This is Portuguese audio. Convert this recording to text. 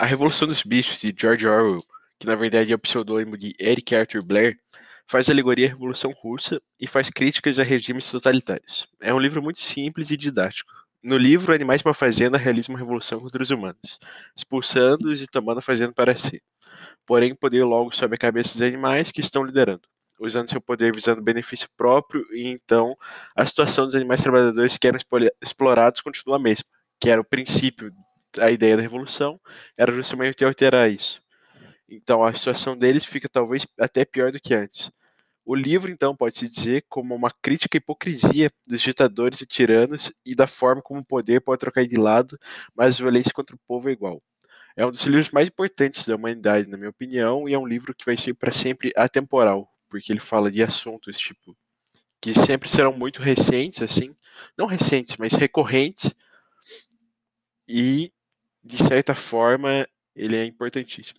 A Revolução dos Bichos, de George Orwell, que na verdade é o pseudônimo de Eric Arthur Blair, faz alegoria à Revolução Russa e faz críticas a regimes totalitários. É um livro muito simples e didático. No livro, Animais para a Fazenda realiza uma revolução contra os humanos, expulsando-os e tomando a fazenda para si. Porém, o poder logo sobe a cabeça dos animais que estão liderando, usando seu poder visando benefício próprio, e então a situação dos animais trabalhadores que eram explorados continua a mesma, que era o princípio a ideia da revolução era justamente alterar isso. Então a situação deles fica talvez até pior do que antes. O livro, então, pode-se dizer como uma crítica à hipocrisia dos ditadores e tiranos e da forma como o poder pode trocar de lado, mas a violência contra o povo é igual. É um dos livros mais importantes da humanidade, na minha opinião, e é um livro que vai ser para sempre atemporal, porque ele fala de assuntos tipo que sempre serão muito recentes, assim, não recentes, mas recorrentes, e de certa forma, ele é importantíssimo.